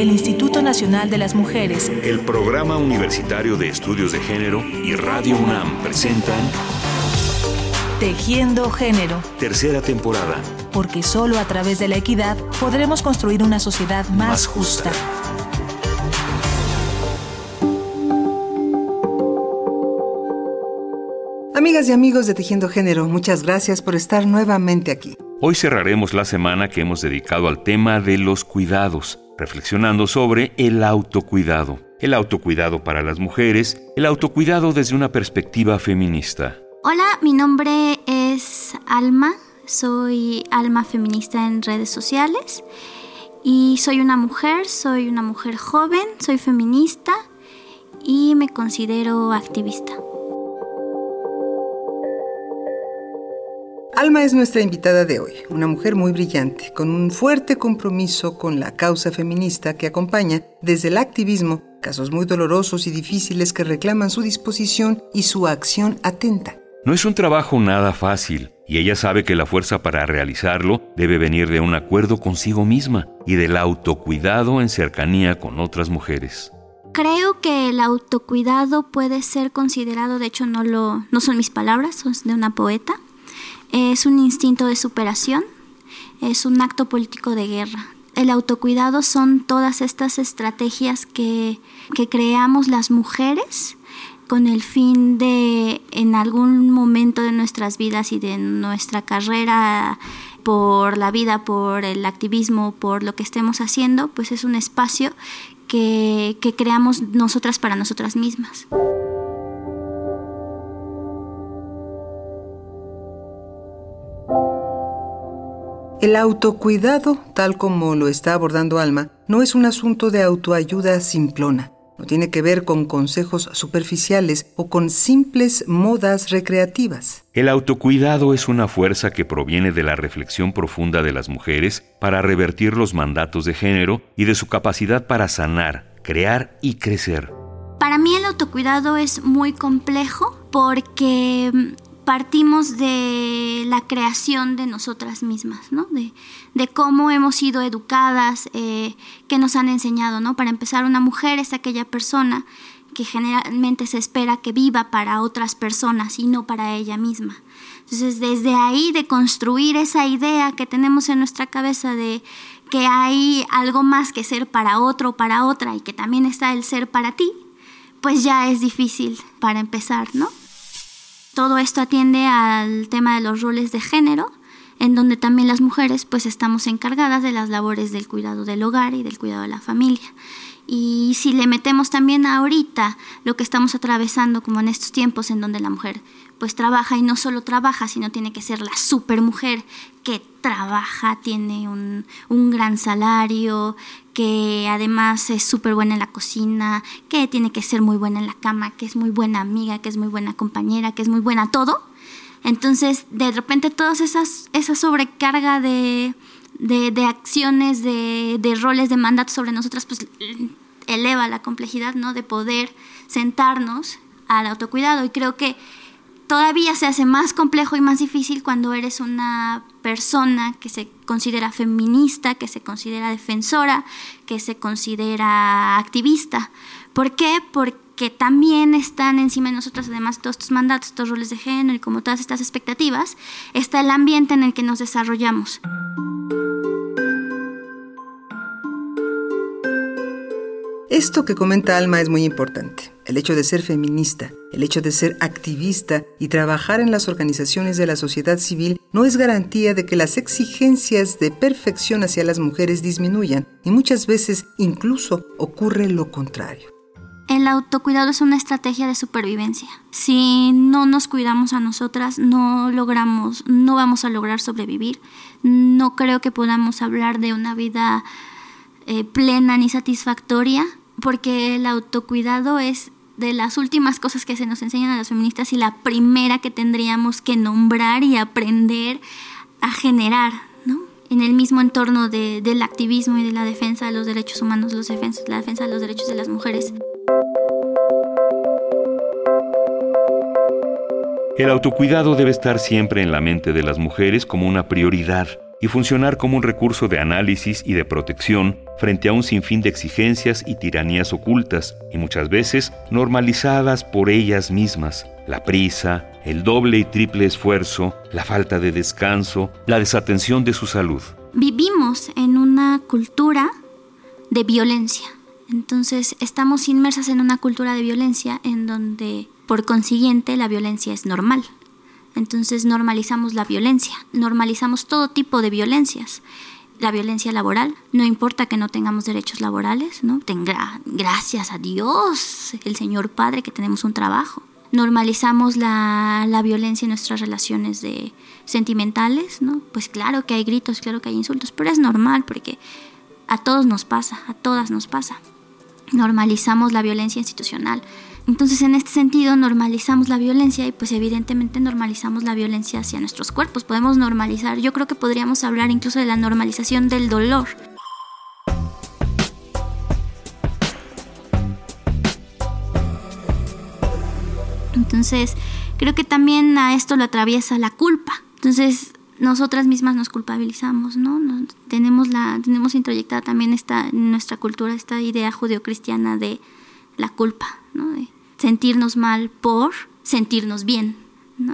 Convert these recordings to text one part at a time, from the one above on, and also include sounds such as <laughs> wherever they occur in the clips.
el Instituto Nacional de las Mujeres, el Programa Universitario de Estudios de Género y Radio UNAM presentan Tejiendo Género. Tercera temporada. Porque solo a través de la equidad podremos construir una sociedad más, justa. Amigas y amigos de Tejiendo Género, muchas gracias por estar nuevamente aquí. Hoy cerraremos la semana que hemos dedicado al tema de los cuidados, reflexionando sobre el autocuidado. El autocuidado para las mujeres, el autocuidado desde una perspectiva feminista. Hola, mi nombre es Alma, soy Alma Feminista en redes sociales y soy una mujer, soy una mujer joven, soy feminista y me considero activista. Alma es nuestra invitada de hoy, una mujer muy brillante, con un fuerte compromiso con la causa feminista que acompaña desde el activismo casos muy dolorosos y difíciles que reclaman su disposición y su acción atenta. No es un trabajo nada fácil, y ella sabe que la fuerza para realizarlo debe venir de un acuerdo consigo misma y del autocuidado en cercanía con otras mujeres. Creo que el autocuidado puede ser considerado, de hecho no lo no son mis palabras, son de una poeta, es un instinto de superación, es un acto político de guerra. El autocuidado son todas estas estrategias que, que creamos las mujeres con el fin de en algún momento de nuestras vidas y de nuestra carrera por la vida, por el activismo, por lo que estemos haciendo, pues es un espacio que, que creamos nosotras para nosotras mismas. El autocuidado, tal como lo está abordando Alma, no es un asunto de autoayuda simplona. No tiene que ver con consejos superficiales o con simples modas recreativas. El autocuidado es una fuerza que proviene de la reflexión profunda de las mujeres para revertir los mandatos de género y de su capacidad para sanar, crear y crecer. Para mí el autocuidado es muy complejo porque partimos de la creación de nosotras mismas, ¿no? De, cómo hemos sido educadas, eh, qué nos han enseñado, ¿no? Para empezar, una mujer es aquella persona que generalmente se espera que viva para otras personas y no para ella misma. Entonces, desde ahí de construir esa idea que tenemos en nuestra cabeza de que hay algo más que ser para otro o para otra y que también está el ser para ti, pues ya es difícil para empezar, ¿no? Todo esto atiende al tema de los roles de género, en donde también las mujeres pues estamos encargadas de las labores del cuidado del hogar y del cuidado de la familia. Y si le metemos también ahorita lo que estamos atravesando como en estos tiempos en donde la mujer pues trabaja y no solo trabaja, sino tiene que ser la super mujer que trabaja, tiene un, un gran salario, que además es súper buena en la cocina, que tiene que ser muy buena en la cama, que es muy buena amiga, que es muy buena compañera, que es muy buena todo. Entonces, de repente, esas, esa sobrecarga de, de, acciones, de, de, roles, de mandatos sobre nosotras, pues eleva la complejidad, ¿no? De poder sentarnos al autocuidado. Y creo que todavía se hace más complejo y más difícil cuando eres una persona que se considera feminista, que se considera defensora, que se considera activista. ¿Por qué? Porque también están encima de nosotros, además, todos estos mandatos, estos roles de género y como todas estas expectativas, está el ambiente en el que nos desarrollamos. Esto que comenta Alma es muy importante. El hecho de ser feminista, el hecho de ser activista y trabajar en las organizaciones de la sociedad civil no es garantía de que las exigencias de perfección hacia las mujeres disminuyan y muchas veces incluso ocurre lo contrario. El autocuidado es una estrategia de supervivencia. Si no nos cuidamos a nosotras, no logramos, no vamos a lograr sobrevivir. No creo que podamos hablar de una vida eh, plena ni satisfactoria porque el autocuidado es de las últimas cosas que se nos enseñan a las feministas y la primera que tendríamos que nombrar y aprender a generar, ¿no? En el mismo entorno del activismo y de la defensa de los derechos humanos, los la defensa de los derechos de las mujeres. El autocuidado debe estar siempre en la mente de las mujeres como una prioridad y funcionar como un recurso de análisis y de protección frente a un sinfín de exigencias y tiranías ocultas y muchas veces normalizadas por ellas mismas. La prisa, el doble y triple esfuerzo, la falta de descanso, la desatención de su salud. Vivimos en una cultura de violencia. Entonces estamos inmersas en una cultura de violencia en donde por consiguiente la violencia es normal. Entonces normalizamos la violencia, normalizamos todo tipo de violencias. La violencia laboral, no importa que no tengamos derechos laborales, ¿no? Tenga, gracias a Dios, el Señor Padre, que tenemos un trabajo. Normalizamos la, la violencia en nuestras relaciones de, sentimentales, ¿no? Pues claro que hay gritos, claro que hay insultos, pero es normal porque a todos nos pasa, a todas nos pasa. Normalizamos la violencia institucional, entonces, en este sentido, normalizamos la violencia y pues evidentemente normalizamos la violencia hacia nuestros cuerpos. Podemos normalizar, yo creo que podríamos hablar incluso de la normalización del dolor. Entonces, creo que también a esto lo atraviesa la culpa. Entonces, nosotras mismas nos culpabilizamos, ¿no? tenemos, la, tenemos introyectada también esta, en nuestra cultura esta idea judeocristiana de la culpa, ¿no? Sentirnos mal por sentirnos bien.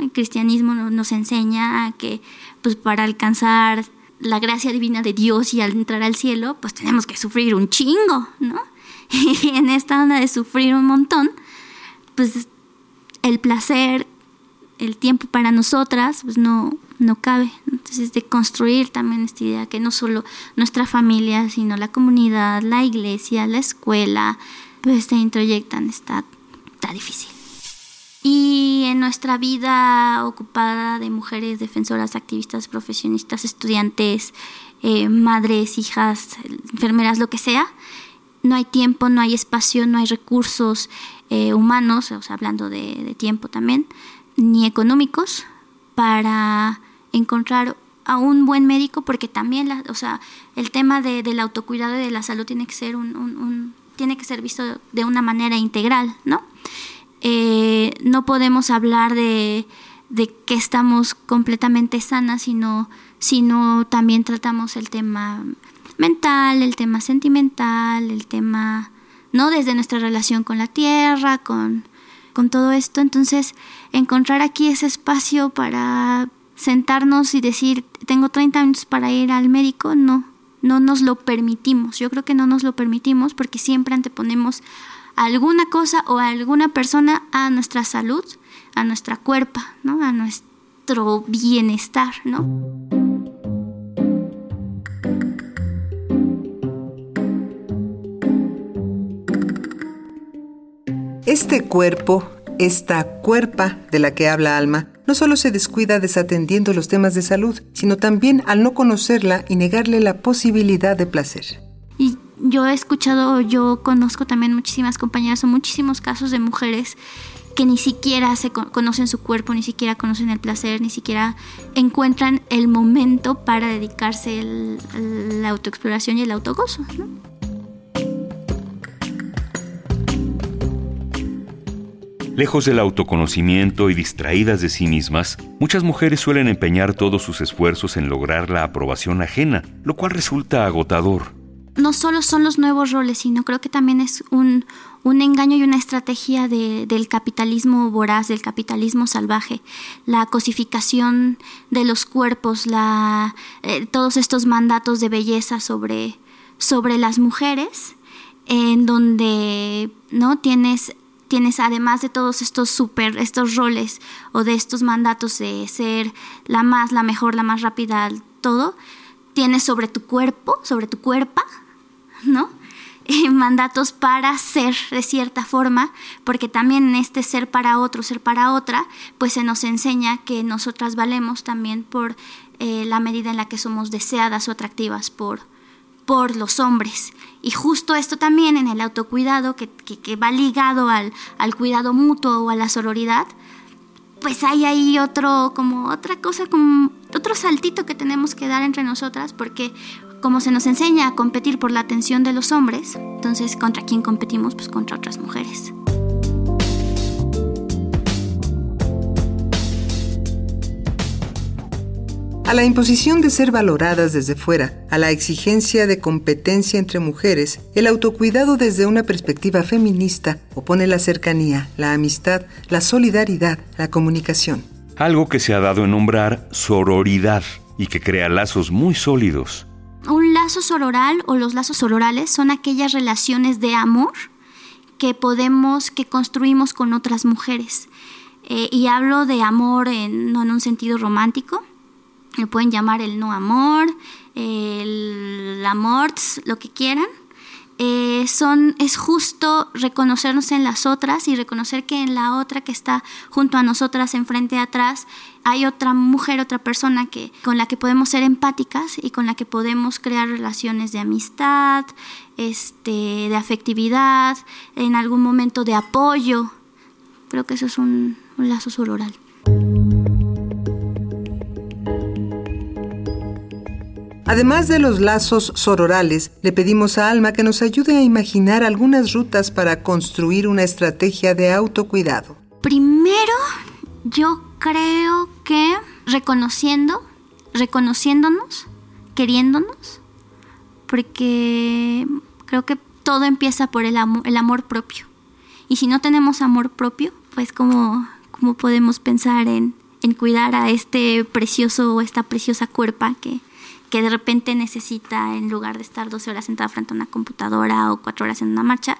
El cristianismo nos enseña a que pues, para alcanzar la gracia divina de Dios y al entrar al cielo, pues tenemos que sufrir un chingo, ¿no? <laughs> Y en esta onda de sufrir un montón, pues el placer, el tiempo para nosotras, pues no, no cabe. Entonces, de construir también esta idea que no solo nuestra familia, sino la comunidad, la iglesia, la escuela, pues te introyectan esta difícil. Y en nuestra vida ocupada de mujeres defensoras, activistas, profesionistas, estudiantes, eh, madres, hijas, enfermeras, lo que sea, no hay tiempo, no hay espacio, no hay recursos eh, humanos, o sea, hablando de, tiempo también, ni económicos para encontrar a un buen médico, porque también, la, o sea, el tema de, del autocuidado y de la salud tiene que ser un tiene que ser visto de una manera integral, ¿no? Eh, no podemos hablar de, que estamos completamente sanas, sino, sino también tratamos el tema mental, el tema sentimental, el tema, ¿no? Desde nuestra relación con la tierra, con, con todo esto. Entonces, encontrar aquí ese espacio para sentarnos y decir, tengo 30 minutos para ir al médico, no, no nos lo permitimos. Yo creo que no nos lo permitimos porque siempre anteponemos alguna cosa o alguna persona a nuestra salud, a nuestra cuerpo, ¿no? a nuestro bienestar, ¿no? Este cuerpo, esta cuerpa de la que habla Alma, no solo se descuida desatendiendo los temas de salud, sino también al no conocerla y negarle la posibilidad de placer. Y yo he escuchado, yo conozco también muchísimas compañeras o muchísimos casos de mujeres que ni siquiera se conocen su cuerpo, ni siquiera conocen el placer, ni siquiera encuentran el momento para dedicarse a la autoexploración y el autogozo. Lejos del autoconocimiento y distraídas de sí mismas, muchas mujeres suelen empeñar todos sus esfuerzos en lograr la aprobación ajena, lo cual resulta agotador. No solo son los nuevos roles, sino creo que también es un, engaño y una estrategia del capitalismo voraz, del capitalismo salvaje, la cosificación de los cuerpos, eh, todos estos mandatos de belleza sobre, sobre las mujeres, en donde no tienes tienes además de todos estos super, estos roles o de estos mandatos de ser la más, la mejor, la más rápida, todo, tienes sobre tu cuerpo, sobre tu cuerpo, ¿no? <laughs> mandatos para ser de cierta forma, porque también en este ser para otro, ser para otra, pues se nos enseña que nosotras valemos también por eh, la medida en la que somos deseadas o atractivas por, por los hombres. Y justo esto también en el autocuidado, que, va ligado al, cuidado mutuo o a la sororidad, pues hay ahí otro, como otra cosa, como otro saltito que tenemos que dar entre nosotras, porque como se nos enseña a competir por la atención de los hombres, entonces contra quién competimos, pues contra otras mujeres. A la imposición de ser valoradas desde fuera, a la exigencia de competencia entre mujeres, el autocuidado desde una perspectiva feminista opone la cercanía, la amistad, la solidaridad, la comunicación. Algo que se ha dado en nombrar sororidad y que crea lazos muy sólidos. Un lazo sororal o los lazos sororales son aquellas relaciones de amor que podemos, que construimos con otras mujeres. Eh, y hablo de amor no en un sentido romántico, le pueden llamar el no amor, el amor, lo que quieran. Eh, son, es justo reconocernos en las otras y reconocer que en la otra que está junto a nosotras, enfrente atrás, hay otra mujer, otra persona que, con la que podemos ser empáticas y con la que podemos crear relaciones de amistad, este, de afectividad, en algún momento de apoyo. Creo que eso es un, un lazo sororal. Además de los lazos sororales, le pedimos a Alma que nos ayude a imaginar algunas rutas para construir una estrategia de autocuidado. Primero, yo creo que reconociendo, reconociéndonos, queriéndonos, porque creo que todo empieza por el, el amor propio. Y si no tenemos amor propio, pues cómo, cómo podemos pensar en, en cuidar a este precioso o esta preciosa cuerpa que, que de repente necesita, en lugar de estar 12 horas sentada frente a una computadora o 4 horas en una marcha,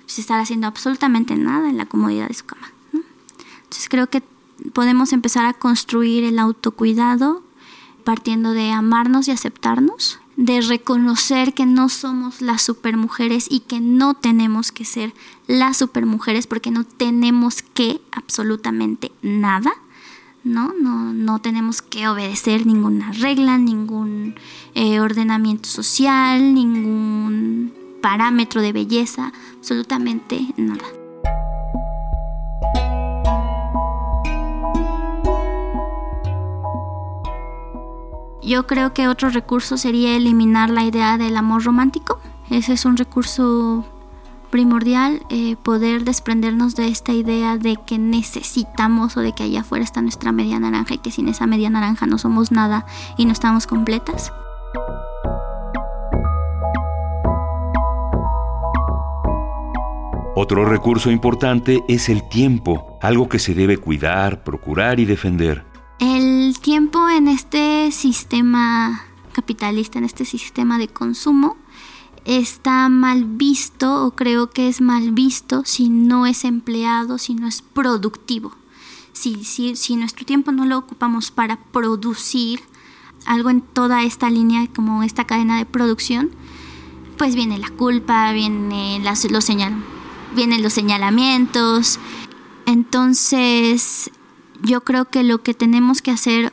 pues estar haciendo absolutamente nada en la comodidad de su cama. Entonces creo que podemos empezar a construir el autocuidado partiendo de amarnos y aceptarnos, de reconocer que no somos las supermujeres y que no tenemos que ser las supermujeres porque no tenemos que absolutamente nada ¿no? No, no tenemos que obedecer ninguna regla, ningún eh, ordenamiento social, ningún parámetro de belleza, absolutamente nada. Yo creo que otro recurso sería eliminar la idea del amor romántico. Ese es un recurso primordial eh, poder desprendernos de esta idea de que necesitamos o de que allá afuera está nuestra media naranja y que sin esa media naranja no somos nada y no estamos completas. Otro recurso importante es el tiempo, algo que se debe cuidar, procurar y defender. El tiempo en este sistema capitalista, en este sistema de consumo, está mal visto o creo que es mal visto si no es empleado, si no es productivo. Si, si, si nuestro tiempo no lo ocupamos para producir algo en toda esta línea, como esta cadena de producción, pues viene la culpa, viene las, los señal, vienen los señalamientos. Entonces, yo creo que lo que tenemos que hacer,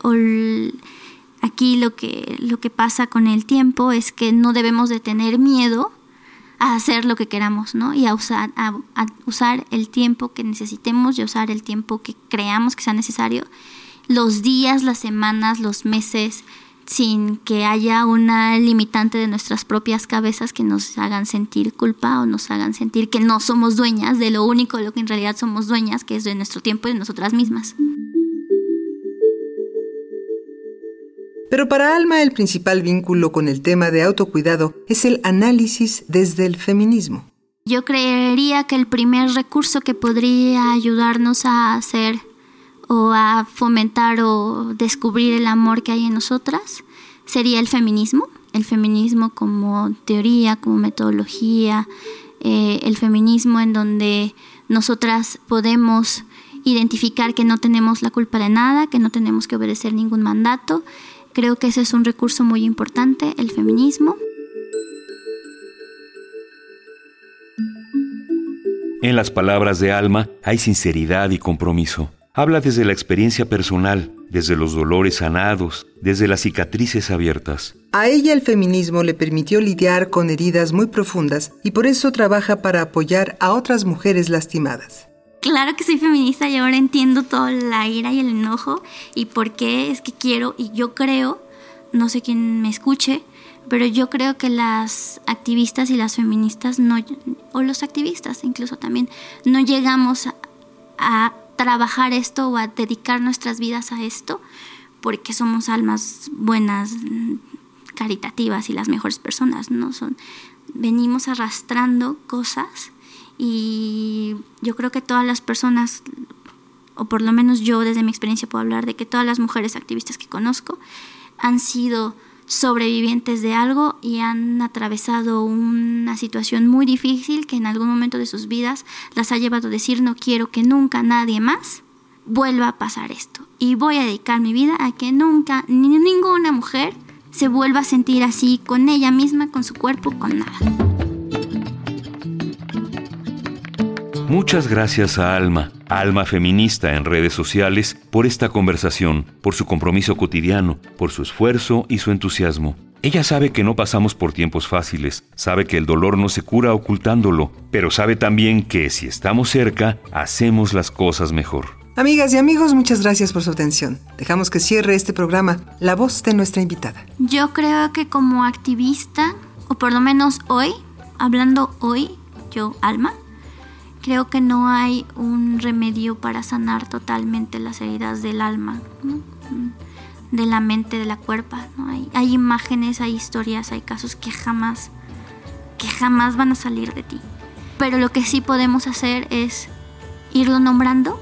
Aquí lo que, lo que pasa con el tiempo es que no debemos de tener miedo a hacer lo que queramos, ¿no? Y a usar, a, usar el tiempo que necesitemos y usar el tiempo que creamos que sea necesario, los días, las semanas, los meses, sin que haya una limitante de nuestras propias cabezas que nos hagan sentir culpa o nos hagan sentir que no somos dueñas de lo único de lo que en realidad somos dueñas, que es de nuestro tiempo y de nosotras mismas. Pero para Alma el principal vínculo con el tema de autocuidado es el análisis desde el feminismo. Yo creería que el primer recurso que podría ayudarnos a hacer o a fomentar o descubrir el amor que hay en nosotras sería el feminismo. El feminismo como teoría, como metodología, eh, el feminismo en donde nosotras podemos identificar que no tenemos la culpa de nada, que no tenemos que obedecer ningún mandato Creo que ese es un recurso muy importante, el feminismo. En las palabras de Alma hay sinceridad y compromiso. Habla desde la experiencia personal, desde los dolores sanados, desde las cicatrices abiertas. A ella el feminismo le permitió lidiar con heridas muy profundas y por eso trabaja para apoyar a otras mujeres lastimadas claro que soy feminista y ahora entiendo toda la ira y el enojo y por qué es que quiero y yo creo, no sé quién me escuche, pero yo creo que las activistas y las feministas no, o los activistas incluso también, no llegamos a, trabajar esto o a dedicar nuestras vidas a esto porque somos almas buenas, caritativas y las mejores personas, ¿no? Son, venimos arrastrando cosas y yo creo que todas las personas, o por lo menos yo desde mi experiencia puedo hablar de que todas las mujeres activistas que conozco han sido sobrevivientes de algo y han atravesado una situación muy difícil que en algún momento de sus vidas las ha llevado a decir no quiero que nunca nadie más vuelva a pasar esto y voy a dedicar mi vida a que nunca ni ninguna mujer se vuelva a sentir así con ella misma, con su cuerpo, con nada. Muchas gracias a Alma, Alma Feminista en redes sociales, por esta conversación, por su compromiso cotidiano, por su esfuerzo y su entusiasmo. Ella sabe que no pasamos por tiempos fáciles, sabe que el dolor no se cura ocultándolo, pero sabe también que si estamos cerca, hacemos las cosas mejor. Amigas y amigos, muchas gracias por su atención. Dejamos que cierre este programa la voz de nuestra invitada. Yo creo que como activista, o por lo menos hoy, hablando hoy, yo, Alma, creo que no hay un remedio para sanar totalmente las heridas del alma, de la mente, de la cuerpa. Hay, hay imágenes, hay historias, hay casos que jamás, que jamás van a salir de ti. Pero lo que sí podemos hacer es irlo nombrando,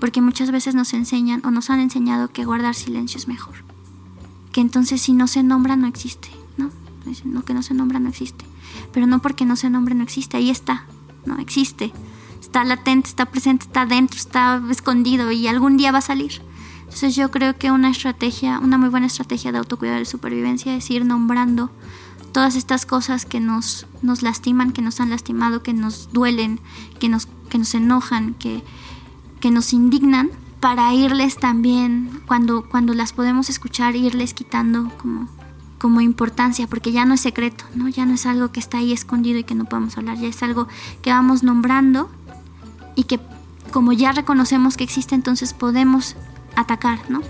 porque muchas veces nos enseñan o nos han enseñado que guardar silencio es mejor. Que entonces si no se nombra no existe, ¿no? No, que no se nombra no existe. Pero no porque no se nombre no existe, ahí está, no existe. Está latente, está presente, está dentro, está escondido y algún día va a salir. Entonces yo creo que una estrategia, una muy buena estrategia de autocuidado y supervivencia es ir nombrando todas estas cosas que nos, nos lastiman, que nos han lastimado, que nos duelen, que nos, que nos enojan, que, que nos indignan, para irles también, cuando, cuando las podemos escuchar, irles quitando como como importancia, porque ya no es secreto, ¿no? Ya no es algo que está ahí escondido y que no podemos hablar, ya es algo que vamos nombrando y que como ya reconocemos que existe, entonces podemos atacar, ¿no?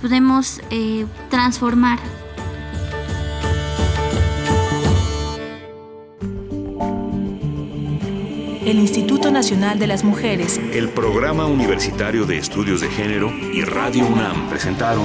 Podemos eh, transformar. El Instituto Nacional de las Mujeres, el Programa Universitario de Estudios de Género y Radio UNAM presentaron